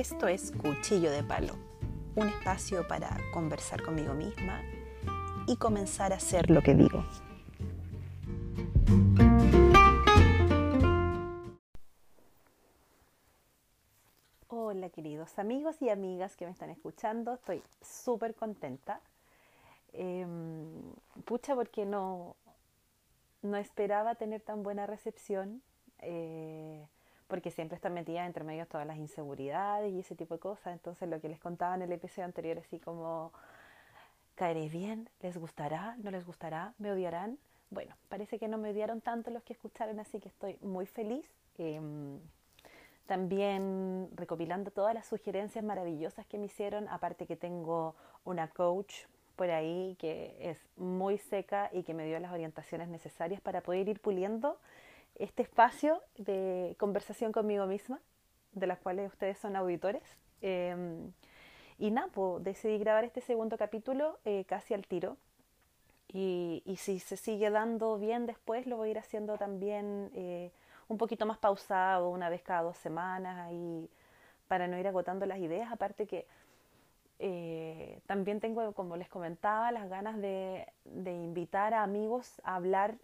Esto es Cuchillo de Palo, un espacio para conversar conmigo misma y comenzar a hacer lo que digo. Hola queridos amigos y amigas que me están escuchando, estoy súper contenta. Em, pucha porque no, no esperaba tener tan buena recepción. Eh, porque siempre está metida entre medio todas las inseguridades y ese tipo de cosas. Entonces lo que les contaba en el episodio anterior, así como, ¿caeré bien? ¿Les gustará? ¿No les gustará? ¿Me odiarán? Bueno, parece que no me odiaron tanto los que escucharon, así que estoy muy feliz. Em, también recopilando todas las sugerencias maravillosas que me hicieron, aparte que tengo una coach por ahí que es muy seca y que me dio las orientaciones necesarias para poder ir puliendo este espacio de conversación conmigo misma, de las cuales ustedes son auditores. Em, y nada, pues, decidí grabar este segundo capítulo eh, casi al tiro. Y, y, si se sigue dando bien después, lo voy a ir haciendo también eh, un poquito más pausado, una vez cada dos semanas, ahí, para no ir agotando las ideas. Aparte que eh, también tengo, como les comentaba, las ganas de, de invitar a amigos a hablar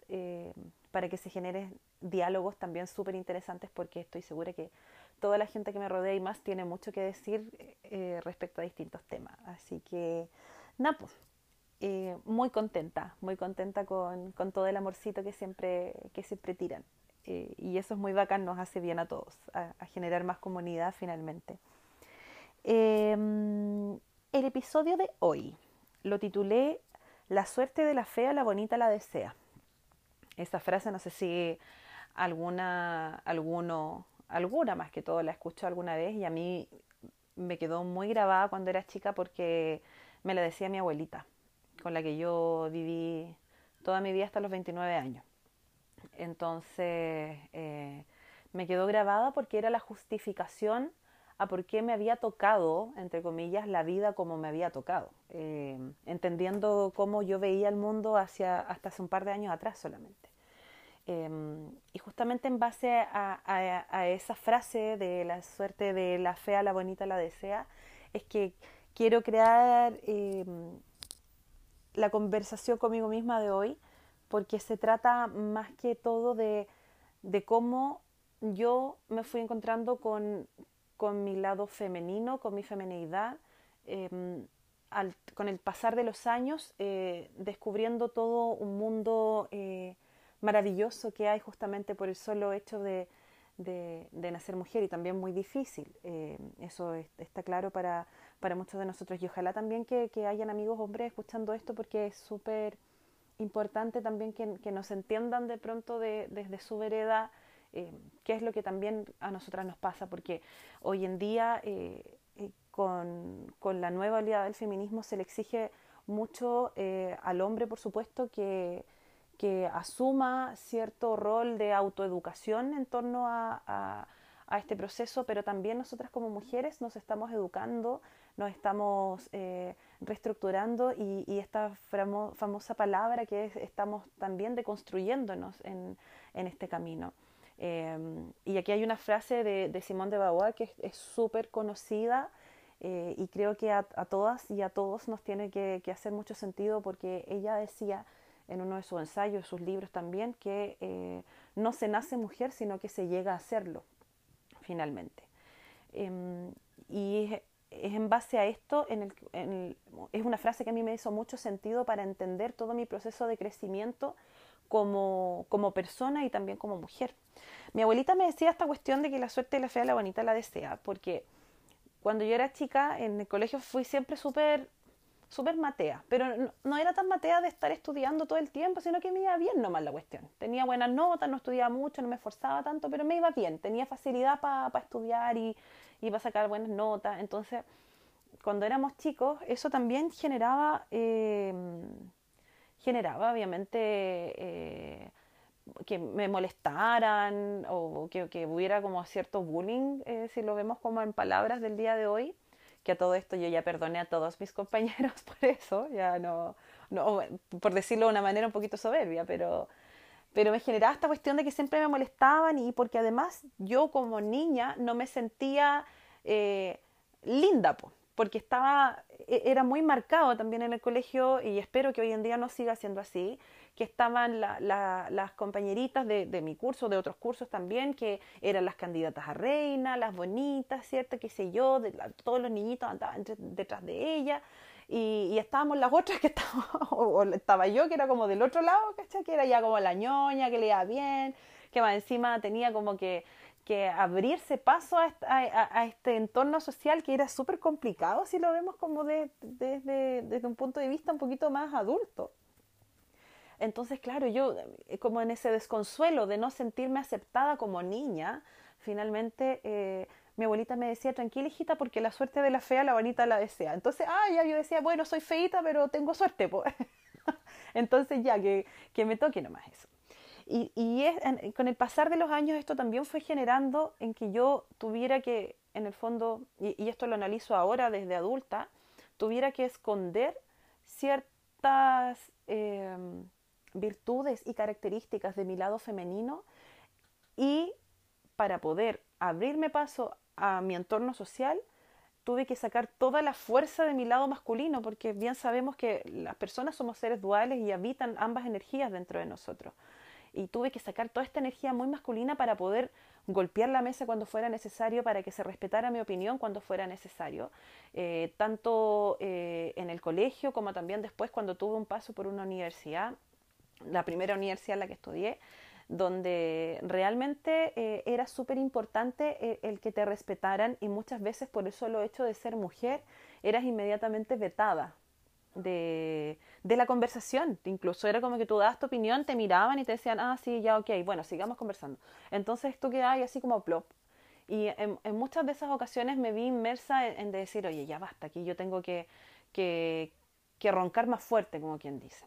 para que se genere diálogos también súper interesantes porque estoy segura que toda la gente que me rodea y más tiene mucho que decir eh, respecto a distintos temas. Así que, nada, pues, eh, muy contenta, muy contenta con, con, todo el amorcito que siempre, que tiran. Eh, y eso es muy bacán, nos hace bien a todos, a, a generar más comunidad finalmente. Em, el episodio de hoy lo titulé La suerte de la fea, la bonita la desea. Esa frase no sé si alguna, alguno, alguna más que todo la escucho alguna vez y a mí me quedó muy grabada cuando era chica porque me la decía mi abuelita, con la que yo viví toda mi vida hasta los 29 años. Entonces eh, me quedó grabada porque era la justificación a por qué me había tocado, entre comillas, la vida como me había tocado, eh, entendiendo cómo yo veía el mundo hacia, hasta hace un par de años atrás solamente. Em, y justamente en base a, esa frase de la suerte de la fea, la bonita, la desea, es que quiero crear em, la conversación conmigo misma de hoy, porque se trata más que todo de, cómo yo me fui encontrando con, mi lado femenino, con mi femenidad, em, con el pasar de los años, eh, descubriendo todo un mundo eh, maravilloso que hay justamente por el solo hecho de, de, nacer mujer y también muy difícil. Eh, eso está claro para, para, muchos de nosotros y ojalá también que, que hayan amigos hombres escuchando esto porque es súper importante también que, que, nos entiendan de pronto de, desde su vereda eh, qué es lo que también a nosotras nos pasa porque hoy en día eh, con, con, la nueva oleada del feminismo se le exige mucho al hombre por supuesto que que asuma cierto rol de autoeducación en torno a, este proceso, pero también nosotras como mujeres nos estamos educando, nos estamos eh, reestructurando y, esta famosa palabra que es estamos también deconstruyéndonos en, este camino. Em, y aquí hay una frase de, de Simone de Beauvoir que es súper conocida eh, y creo que a, todas y a todos nos tiene que hacer mucho sentido porque ella decía, en uno de sus ensayos, sus libros también, que eh, no se nace mujer, sino que se llega a serlo, finalmente. Em, y es, en base a esto, es una frase que a mí me hizo mucho sentido para entender todo mi proceso de crecimiento como, como persona y también como mujer. Mi abuelita me decía esta cuestión de que la suerte de la fea, la bonita la desea, porque cuando yo era chica en el colegio fui siempre súper súper matea, pero no, era tan matea de estar estudiando todo el tiempo, sino que me iba bien nomás la cuestión. Tenía buenas notas, no estudiaba mucho, no me esforzaba tanto, pero me iba bien, tenía facilidad para estudiar y, y para sacar buenas notas. Entonces, cuando éramos chicos, eso también generaba, eh, generaba obviamente eh, que me molestaran o que, que, hubiera como cierto bullying, eh, si lo vemos como en palabras del día de hoy que a todo esto yo ya perdoné a todos mis compañeros por eso, ya no, no por decirlo de una manera un poquito soberbia, pero, pero me generaba esta cuestión de que siempre me molestaban y porque además yo como niña no me sentía eh, linda, porque estaba, e, era muy marcado también en el colegio y espero que hoy en día no siga siendo así, que estaban las compañeritas de, mi curso, de otros cursos también, que eran las candidatas a reina, las bonitas, ¿cierto? Qué sé yo, de todos los niñitos andaban detrás de ella. Y, estábamos las otras que estábamos, o, estaba yo que era como del otro lado, ¿cachai? Que era ya como la ñoña, que leía bien, que más encima tenía como que, que abrirse paso a, este entorno social que era súper complicado si lo vemos como desde un punto de vista un poquito más adulto. Entonces, claro, yo eh, como en ese desconsuelo de no sentirme aceptada como niña, finalmente eh, mi abuelita me decía, tranquila hijita, porque la suerte de la fea la bonita la desea. Entonces, ah, ya yo decía, bueno, soy feita, pero tengo suerte. Pues. Entonces ya, que, que, me toque nomás eso. Y, con el pasar de los años esto también fue generando en que yo tuviera que, en el fondo, y, esto lo analizo ahora desde adulta, tuviera que esconder ciertas... Eh, virtudes y características de mi lado femenino y para poder abrirme paso a mi entorno social, tuve que sacar toda la fuerza de mi lado masculino, porque bien sabemos que las personas somos seres duales y habitan ambas energías dentro de nosotros. Y tuve que sacar toda esta energía muy masculina para poder golpear la mesa cuando fuera necesario, para que se respetara mi opinión cuando fuera necesario, eh, tanto eh, en el colegio como también después cuando tuve un paso por una universidad la primera universidad en la que estudié, donde realmente eh, era súper importante el, que te respetaran y muchas veces por eso lo hecho de ser mujer eras inmediatamente vetada de, de, la conversación. Incluso era como que tú dabas tu opinión, te miraban y te decían, ah, sí, ya, ok, bueno, sigamos conversando. Entonces tú quedabas así como plop. Y en, muchas de esas ocasiones me vi inmersa en, decir, oye, ya basta, aquí yo tengo que, que, que roncar más fuerte, como quien dice.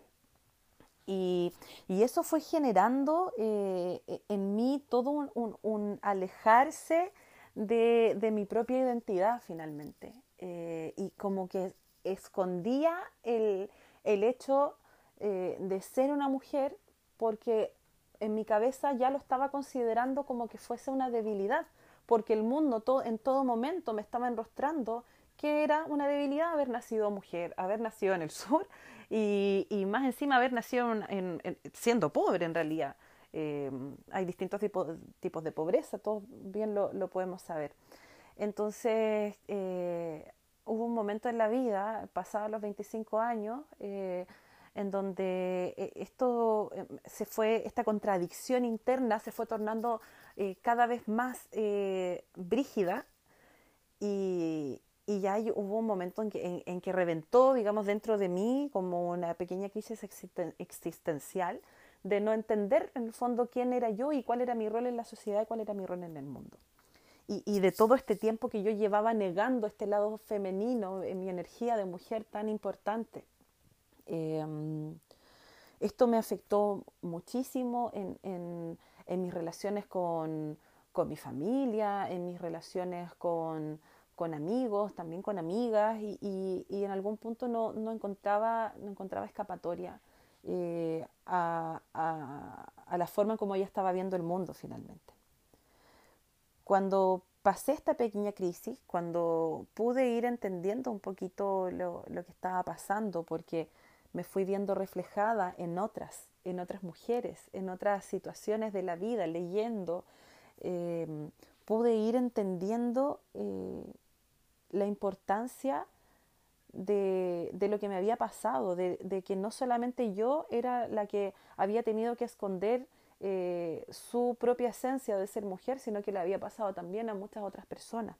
Y, eso fue generando eh, e, en mí todo un, alejarse de, mi propia identidad finalmente. Eh, y como que escondía el, hecho eh, de ser una mujer porque en mi cabeza ya lo estaba considerando como que fuese una debilidad, porque el mundo en todo momento me estaba enrostrando que era una debilidad haber nacido mujer, haber nacido en el sur y, más encima haber nacido en, siendo pobre en realidad. Eh, hay distintos tipos, de pobreza, todos bien lo, podemos saber. Entonces, eh, hubo un momento en la vida, pasados los 25 años, eh, en donde esto se fue, esta contradicción interna se fue tornando cada vez más brígida y, y ya hubo un momento en que, en, que reventó, digamos, dentro de mí como una pequeña crisis existencial de no entender en el fondo quién era yo y cuál era mi rol en la sociedad y cuál era mi rol en el mundo. Y, y de todo este tiempo que yo llevaba negando este lado femenino en mi energía de mujer tan importante. Em, esto me afectó muchísimo en, en, en mis relaciones con, con mi familia, en mis relaciones con con amigos, también con amigas, y, en algún punto no, encontraba, no encontraba escapatoria eh, a, la forma como ella estaba viendo el mundo finalmente. Cuando pasé esta pequeña crisis, cuando pude ir entendiendo un poquito lo, que estaba pasando, porque me fui viendo reflejada en otras, en otras mujeres, en otras situaciones de la vida, leyendo, eh, pude ir entendiendo eh, la importancia de, de, lo que me había pasado, de, de, que no solamente yo era la que había tenido que esconder eh, su propia esencia de ser mujer, sino que le había pasado también a muchas otras personas.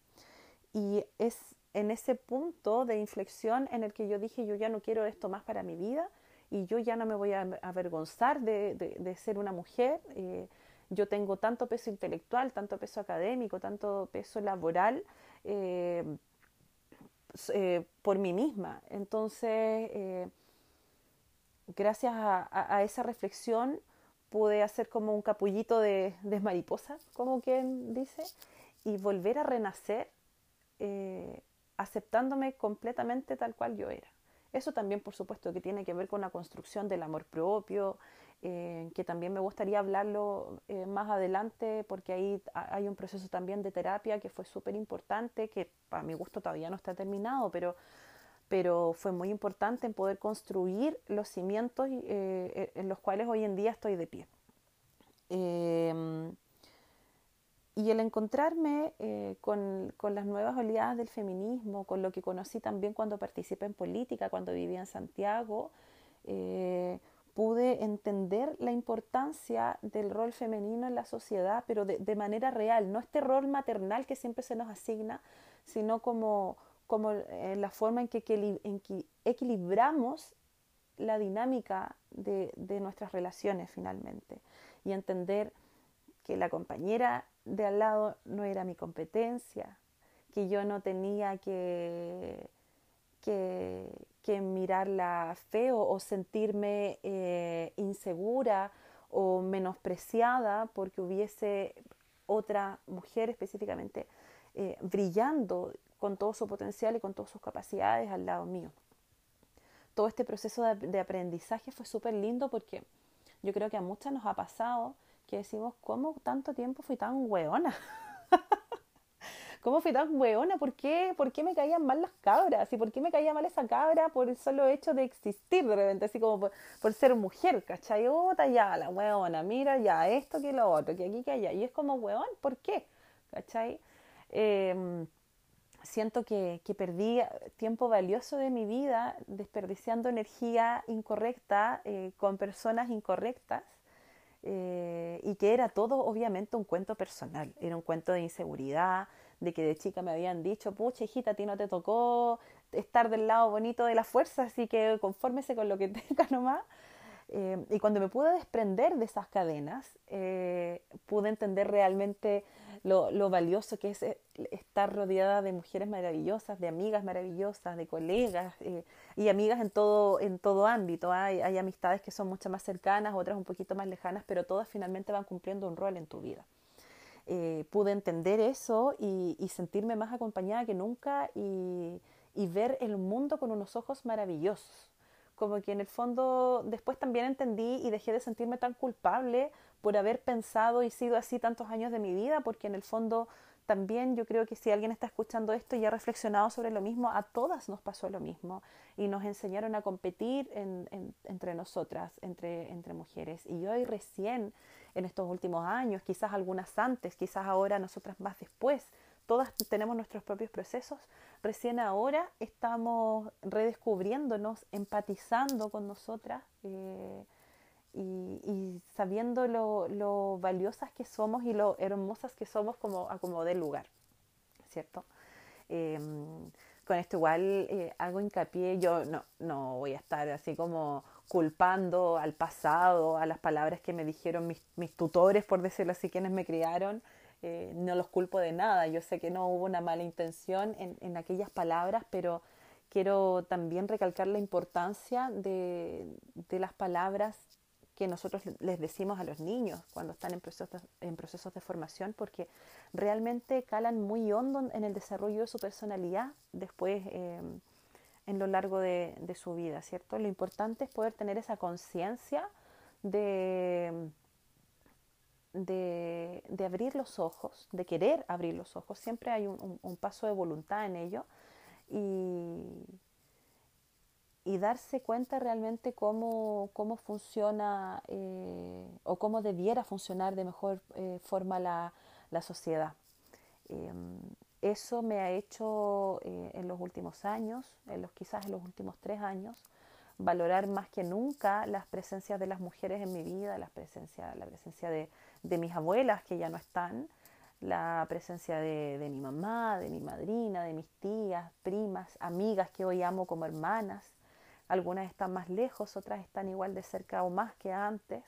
Y es en ese punto de inflexión en el que yo dije, yo ya no quiero esto más para mi vida y yo ya no me voy a avergonzar de, de ser una mujer. Eh, yo tengo tanto peso intelectual, tanto peso académico, tanto peso laboral. Eh, por mí misma. Entonces, gracias a, esa reflexión, pude hacer como un capullito de, de mariposa, como quien dice, y volver a renacer eh, aceptándome completamente tal cual yo era. Eso también, por supuesto, que tiene que ver con la construcción del amor propio, eh, que también me gustaría hablarlo eh, más adelante porque ahí hay un proceso también de terapia que fue súper importante, que para mi gusto todavía no está terminado, pero, pero fue muy importante en poder construir los cimientos eh, en los cuales hoy en día estoy de pie. Em, y el encontrarme con, con, las nuevas oleadas del feminismo, con lo que conocí también cuando participé en política, cuando vivía en Santiago, pude entender la importancia del rol femenino en la sociedad, pero de, manera real, no este rol maternal que siempre se nos asigna, sino como, como eh, la forma en que, en equilibramos la dinámica de, nuestras relaciones finalmente. Y entender que la compañera de al lado no era mi competencia, que yo no tenía que mirarla feo o sentirme eh, insegura o menospreciada porque hubiese otra mujer específicamente eh, brillando con todo su potencial y con todas sus capacidades al lado mío. Todo este proceso de, aprendizaje fue súper lindo porque yo creo que a muchas nos ha pasado que decimos, ¿cómo tanto tiempo fui tan hueona? ¿Cómo fui tan hueona? ¿Por qué? ¿Por qué me caían mal las cabras? ¿Y por qué me caía mal esa cabra por el solo hecho de existir de repente? Así como por, ser mujer, ¿cachai? Otra ya, la hueona, mira ya, esto que lo otro, que aquí, que allá. Y es como, hueón, ¿por qué? ¿Cachai? Em, siento que, que, perdí tiempo valioso de mi vida desperdiciando energía incorrecta eh, con personas incorrectas eh, y que era todo obviamente un cuento personal, era un cuento de inseguridad, de que de chica me habían dicho, pucha hijita, a ti no te tocó estar del lado bonito de la fuerza, así que confórmese con lo que tenga nomás. Eh, y cuando me pude desprender de esas cadenas, eh, pude entender realmente lo, lo, valioso que es eh, estar rodeada de mujeres maravillosas, de amigas maravillosas, de colegas y amigas en todo, en todo ámbito. Hay, hay amistades que son mucho más cercanas, otras un poquito más lejanas, pero todas finalmente van cumpliendo un rol en tu vida. Eh, pude entender eso y, sentirme más acompañada que nunca y, ver el mundo con unos ojos maravillosos. Como que en el fondo después también entendí y dejé de sentirme tan culpable por haber pensado y sido así tantos años de mi vida, porque en el fondo también yo creo que si alguien está escuchando esto y ha reflexionado sobre lo mismo, a todas nos pasó lo mismo y nos enseñaron a competir entre nosotras, entre, mujeres. Y hoy recién en estos últimos años, quizás algunas antes, quizás ahora nosotras más después. Todas tenemos nuestros propios procesos. Recién ahora estamos redescubriéndonos, empatizando con nosotras eh, y, sabiendo lo, valiosas que somos y lo hermosas que somos como a como del lugar, ¿cierto? Em, con esto igual eh, hago hincapié, yo no, no voy a estar así como culpando al pasado, a las palabras que me dijeron mis, mis tutores, por decirlo así, quienes me criaron, eh, no los culpo de nada. Yo sé que no hubo una mala intención en, en aquellas palabras, pero quiero también recalcar la importancia de, de, las palabras que nosotros les decimos a los niños cuando están en procesos, en procesos de formación, porque realmente calan muy hondo en el desarrollo de su personalidad después. Eh, en lo largo de, su vida, ¿cierto? Lo importante es poder tener esa conciencia de, de, abrir los ojos, de querer abrir los ojos. Siempre hay un, paso de voluntad en ello y, y darse cuenta realmente cómo, cómo funciona eh, o cómo debiera funcionar de mejor eh, forma la, la sociedad. Em, eso me ha hecho eh, en los últimos años, en los, quizás en los últimos tres años, valorar más que nunca las presencias de las mujeres en mi vida, la presencia, la presencia de, de mis abuelas que ya no están, la presencia de, de, mi mamá, de mi madrina, de mis tías, primas, amigas que hoy amo como hermanas. Algunas están más lejos, otras están igual de cerca o más que antes,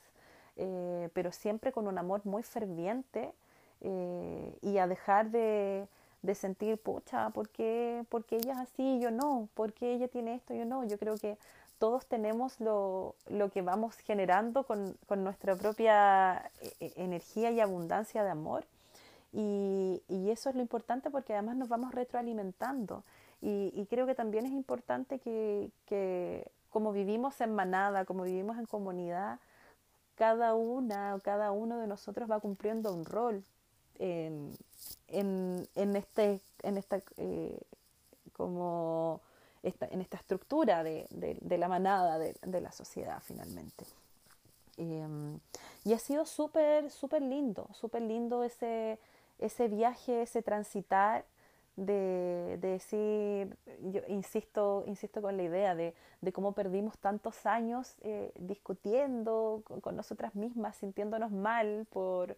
eh, pero siempre con un amor muy ferviente eh, y a dejar de, de sentir, pucha, ¿por qué, porque ella es así y yo no? ¿Por qué ella tiene esto y yo no? Yo creo que todos tenemos lo, lo que vamos generando con, con, nuestra propia eh, eh, energía y abundancia de amor. Y, y, eso es lo importante porque además nos vamos retroalimentando. Y, creo que también es importante que, como vivimos en manada, como vivimos en comunidad, cada una o cada uno de nosotros va cumpliendo un rol en, en, este, en esta, eh, como esta, en esta estructura de, de, la manada de, de, la sociedad finalmente. Em, y ha sido súper, súper lindo, súper lindo ese, ese viaje, ese transitar de, de, decir, yo insisto, insisto con la idea de, de cómo perdimos tantos años eh, discutiendo con, nosotras mismas, sintiéndonos mal por,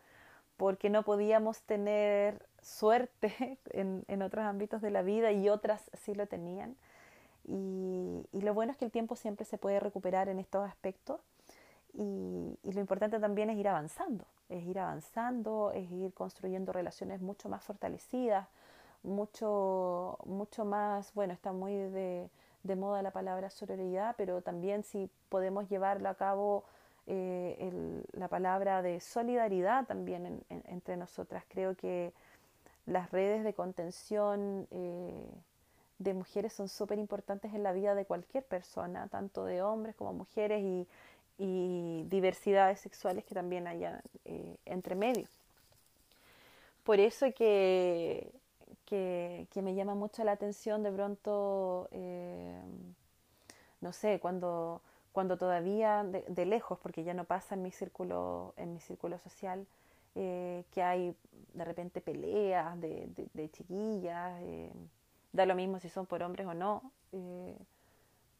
porque no podíamos tener suerte en, en, otros ámbitos de la vida y otras sí lo tenían. Y, y, lo bueno es que el tiempo siempre se puede recuperar en estos aspectos y, y lo importante también es ir avanzando, es ir avanzando, es ir construyendo relaciones mucho más fortalecidas, mucho, mucho más, bueno, está muy de, de moda la palabra sororidad, pero también si podemos llevarlo a cabo eh, la palabra de solidaridad también entre nosotras. Creo que las redes de contención eh, de mujeres son súper importantes en la vida de cualquier persona, tanto de hombres como mujeres y, y diversidades sexuales que también haya eh, entre medio. Por eso que que, que, me llama mucho la atención de pronto, eh, no sé, cuando, cuando todavía de, lejos, porque ya no pasa en mi círculo, en mi círculo social, eh, que hay de repente peleas de, de, chiquillas, eh, da lo mismo si son por hombres o no,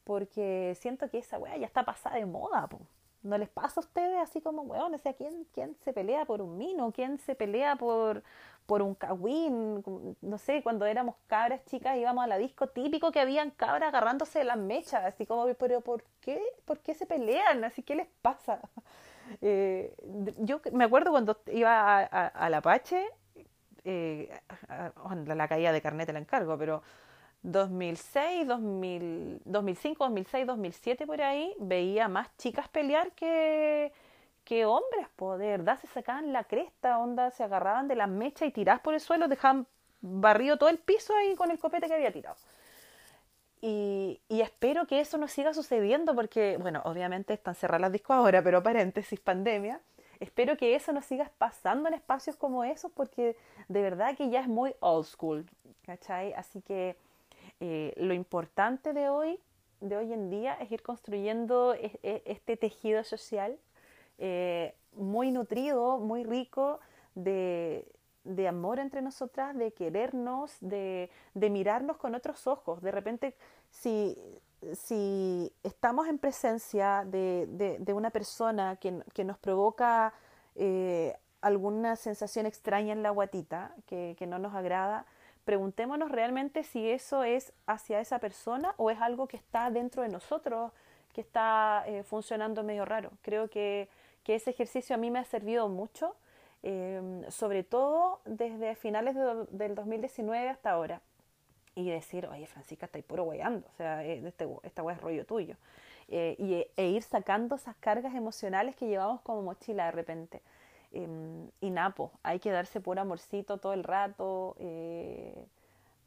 porque siento que esa weá ya está pasada de moda, ¿No les pasa a ustedes así como, weón, o sea, ¿quién, quién se pelea por un mino? ¿Quién se pelea por, por un cagüín, no sé, cuando éramos cabras chicas íbamos a la disco típico que habían cabras agarrándose de las mechas, así como, pero ¿por qué? ¿Por qué se pelean? Así, ¿qué les pasa? Eh, yo me acuerdo cuando iba a, la Apache, eh, la, caída de carnet la encargo, pero 2006, 2000, 2005, 2006, 2007 por ahí, veía más chicas pelear que que hombres, poder, da, se sacaban la cresta, onda, se agarraban de las mechas y tiraban por el suelo, dejaban barrido todo el piso ahí con el copete que había tirado. Y, y, espero que eso no siga sucediendo porque, bueno, obviamente están cerradas las discos ahora, pero paréntesis, pandemia. Espero que eso no siga pasando en espacios como esos porque de verdad que ya es muy old school, ¿cachai? Así que eh, lo importante de hoy, de hoy en día, es ir construyendo e, e, este tejido social eh, muy nutrido, muy rico de, de, amor entre nosotras, de querernos, de, de, mirarnos con otros ojos. De repente, si, si estamos en presencia de, de una persona que, que, nos provoca eh, alguna sensación extraña en la guatita, que, que no nos agrada, preguntémonos realmente si eso es hacia esa persona o es algo que está dentro de nosotros, que está eh, funcionando medio raro. Creo que que ese ejercicio a mí me ha servido mucho, em, sobre todo desde finales del 2019 hasta ahora. Y decir, oye, Francisca, estáis puro weyando, o sea, eh, este, esta wea es rollo tuyo. Eh, y, e ir sacando esas cargas emocionales que llevamos como mochila de repente. Em, y Napo, hay que darse puro amorcito todo el rato, eh,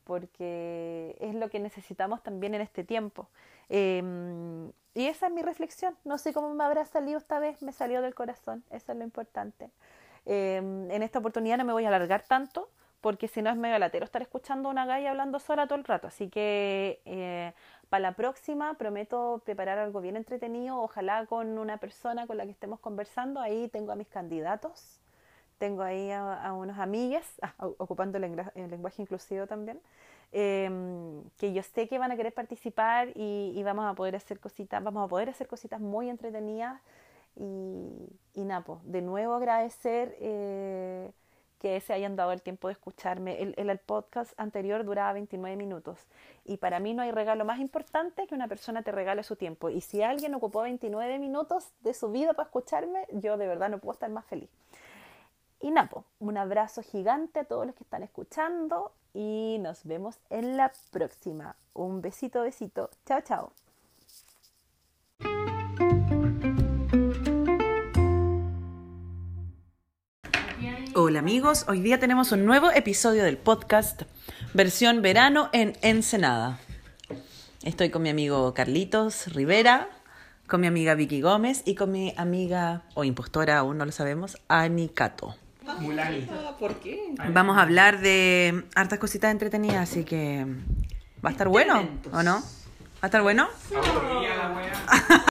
porque es lo que necesitamos también en este tiempo. Em, y esa es mi reflexión. No sé cómo me habrá salido esta vez, me salió del corazón, eso es lo importante. Em, en esta oportunidad no me voy a alargar tanto, porque si no es medio latero estar escuchando a una galla hablando sola todo el rato. Así que eh, para la próxima prometo preparar algo bien entretenido, ojalá con una persona con la que estemos conversando. Ahí tengo a mis candidatos, tengo ahí a, unos amigues, ocupando el, lenguaje inclusivo también. Em, que yo sé que van a querer participar y, vamos a poder hacer cositas, vamos a poder hacer cositas muy entretenidas y, y Napo, de nuevo agradecer eh, que se hayan dado el tiempo de escucharme. El, el, podcast anterior duraba 29 minutos y para mí no hay regalo más importante que una persona te regale su tiempo y si alguien ocupó 29 minutos de su vida para escucharme, yo de verdad no puedo estar más feliz. Y Napo, un abrazo gigante a todos los que están escuchando y nos vemos en la próxima. Un besito, besito. Chao, chao. Hola amigos, hoy día tenemos un nuevo episodio del podcast, versión verano en Ensenada. Estoy con mi amigo Carlitos Rivera, con mi amiga Vicky Gómez y con mi amiga, o impostora, aún no lo sabemos, Ani Cato. Mulani. ¿Por qué? Vamos a hablar de hartas cositas entretenidas, así que va a estar bueno, ¿o no? ¿Va a estar bueno?